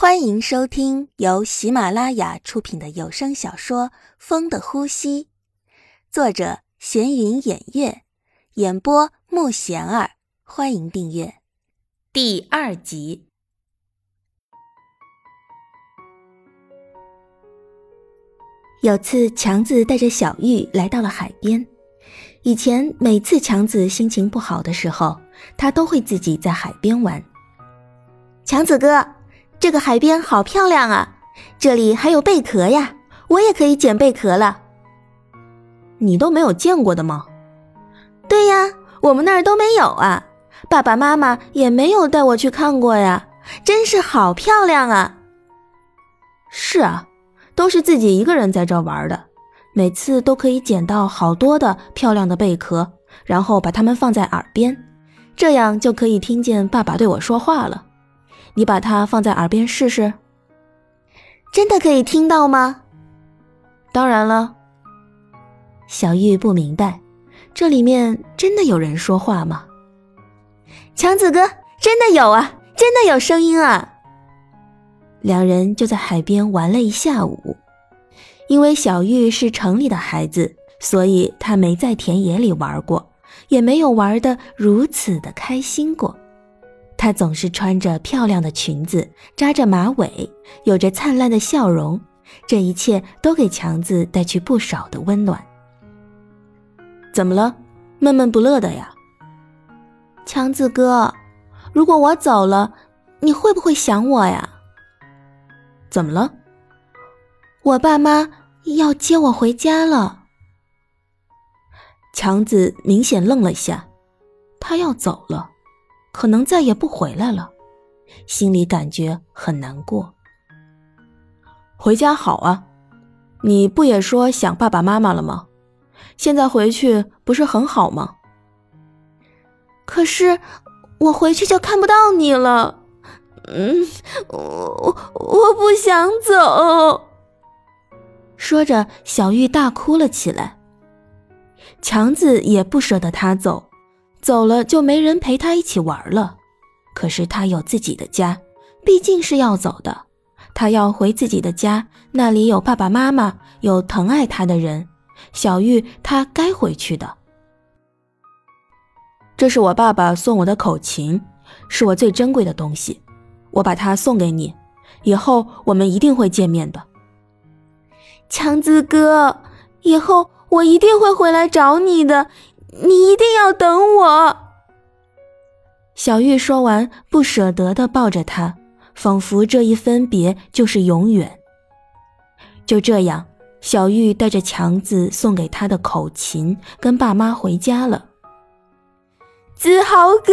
欢迎收听由喜马拉雅出品的有声小说《风的呼吸》，作者闲云掩月，演播木贤儿。欢迎订阅第二集。有次，强子带着小玉来到了海边。以前每次强子心情不好的时候，他都会自己在海边玩。强子哥，这个海边好漂亮啊！这里还有贝壳呀，我也可以捡贝壳了。你都没有见过的吗？对呀，我们那儿都没有啊，爸爸妈妈也没有带我去看过呀，真是好漂亮啊！是啊。都是自己一个人在这玩的，每次都可以捡到好多的漂亮的贝壳，然后把它们放在耳边，这样就可以听见爸爸对我说话了。你把它放在耳边试试，真的可以听到吗？当然了。小玉不明白，这里面真的有人说话吗？强子哥，真的有啊，真的有声音啊！两人就在海边玩了一下午，因为小玉是城里的孩子，所以她没在田野里玩过，也没有玩的如此的开心过。她总是穿着漂亮的裙子，扎着马尾，有着灿烂的笑容，这一切都给强子带去不少的温暖。怎么了？闷闷不乐的呀？强子哥，如果我走了，你会不会想我呀？怎么了？我爸妈要接我回家了。强子明显愣了一下，他要走了，可能再也不回来了，心里感觉很难过。回家好啊，你不也说想爸爸妈妈了吗？现在回去不是很好吗？可是我回去就看不到你了。嗯，我我不想走。说着，小玉大哭了起来。强子也不舍得他走，走了就没人陪他一起玩了。可是他有自己的家，毕竟是要走的。他要回自己的家，那里有爸爸妈妈，有疼爱他的人。小玉，他该回去的。这是我爸爸送我的口琴，是我最珍贵的东西。我把它送给你，以后我们一定会见面的，强子哥。以后我一定会回来找你的，你一定要等我。小玉说完，不舍得的抱着他，仿佛这一分别就是永远。就这样，小玉带着强子送给他的口琴，跟爸妈回家了。子豪哥，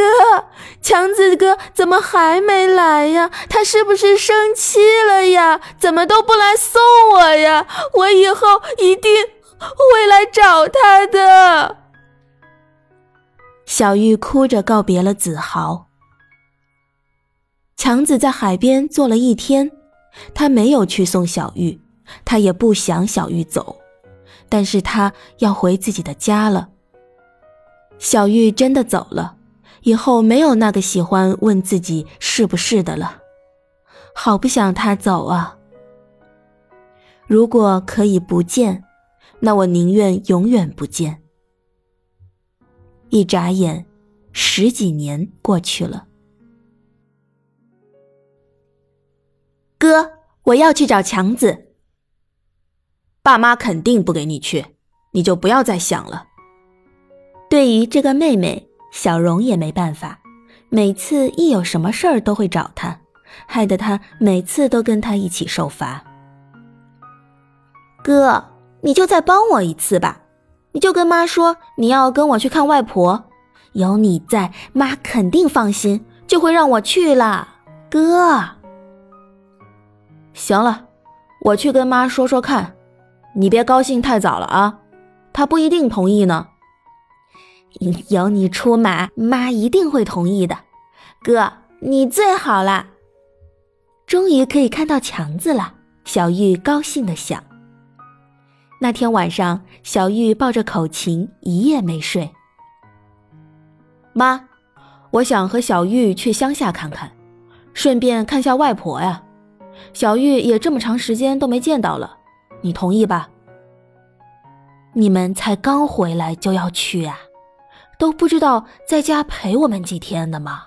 强子哥怎么还没来呀？他是不是生气了呀？怎么都不来送我呀？我以后一定会来找他的。小玉哭着告别了子豪。强子在海边坐了一天，他没有去送小玉，他也不想小玉走，但是他要回自己的家了。小玉真的走了，以后没有那个喜欢问自己是不是的了，好不想他走啊！如果可以不见，那我宁愿永远不见。一眨眼，十几年过去了。哥，我要去找强子。爸妈肯定不给你去，你就不要再想了。对于这个妹妹，小荣也没办法。每次一有什么事儿都会找她，害得她每次都跟她一起受罚。哥，你就再帮我一次吧，你就跟妈说你要跟我去看外婆，有你在，妈肯定放心，就会让我去了。哥，行了，我去跟妈说说看，你别高兴太早了啊，她不一定同意呢。有你出马，妈一定会同意的。哥，你最好了。终于可以看到强子了，小玉高兴的想。那天晚上，小玉抱着口琴一夜没睡。妈，我想和小玉去乡下看看，顺便看下外婆呀。小玉也这么长时间都没见到了，你同意吧？你们才刚回来就要去啊？都不知道在家陪我们几天的吗？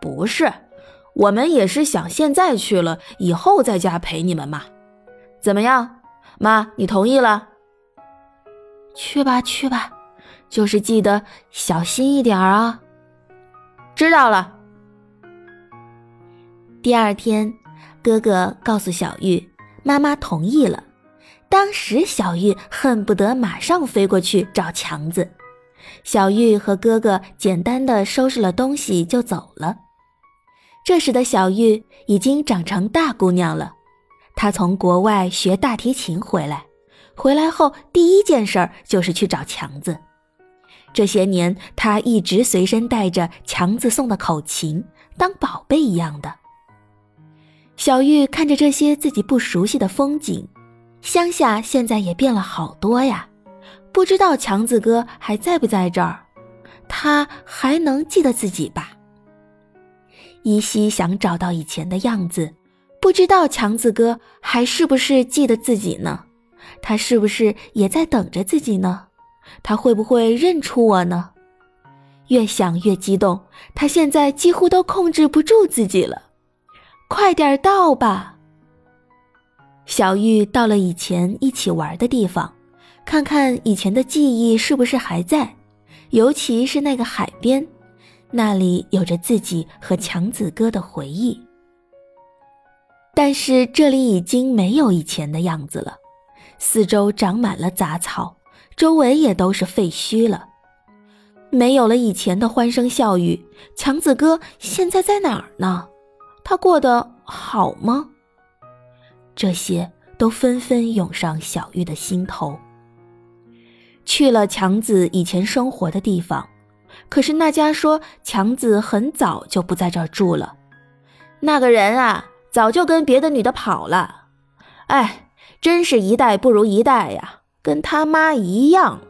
不是，我们也是想现在去了，以后在家陪你们嘛。怎么样，妈，你同意了？去吧，去吧，就是记得小心一点啊。知道了。第二天，哥哥告诉小玉，妈妈同意了。当时小玉恨不得马上飞过去找强子。小玉和哥哥简单的收拾了东西就走了。这时的小玉已经长成大姑娘了，他从国外学大提琴回来，回来后第一件事就是去找强子。这些年，他一直随身带着强子送的口琴，当宝贝一样的。小玉看着这些自己不熟悉的风景，乡下现在也变了好多呀，不知道强子哥还在不在这儿，他还能记得自己吧？依稀想找到以前的样子，不知道强子哥还是不是记得自己呢？他是不是也在等着自己呢？他会不会认出我呢？越想越激动，他现在几乎都控制不住自己了。快点到吧！小玉到了以前一起玩的地方，看看以前的记忆是不是还在，尤其是那个海边。那里有着自己和强子哥的回忆，但是这里已经没有以前的样子了，四周长满了杂草，周围也都是废墟了，没有了以前的欢声笑语。强子哥现在在哪儿呢？他过得好吗？这些都纷纷涌上小玉的心头。去了强子以前生活的地方。可是那家说强子很早就不在这儿住了，那个人啊，早就跟别的女的跑了。哎，真是一代不如一代呀，跟他妈一样。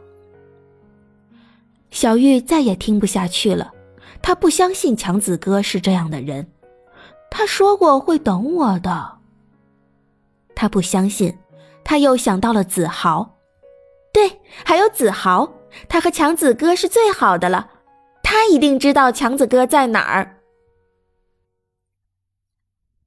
小玉再也听不下去了，她不相信强子哥是这样的人。他说过会等我的，他不相信。他又想到了子豪，对，还有子豪，他和强子哥是最好的了。他一定知道强子哥在哪儿。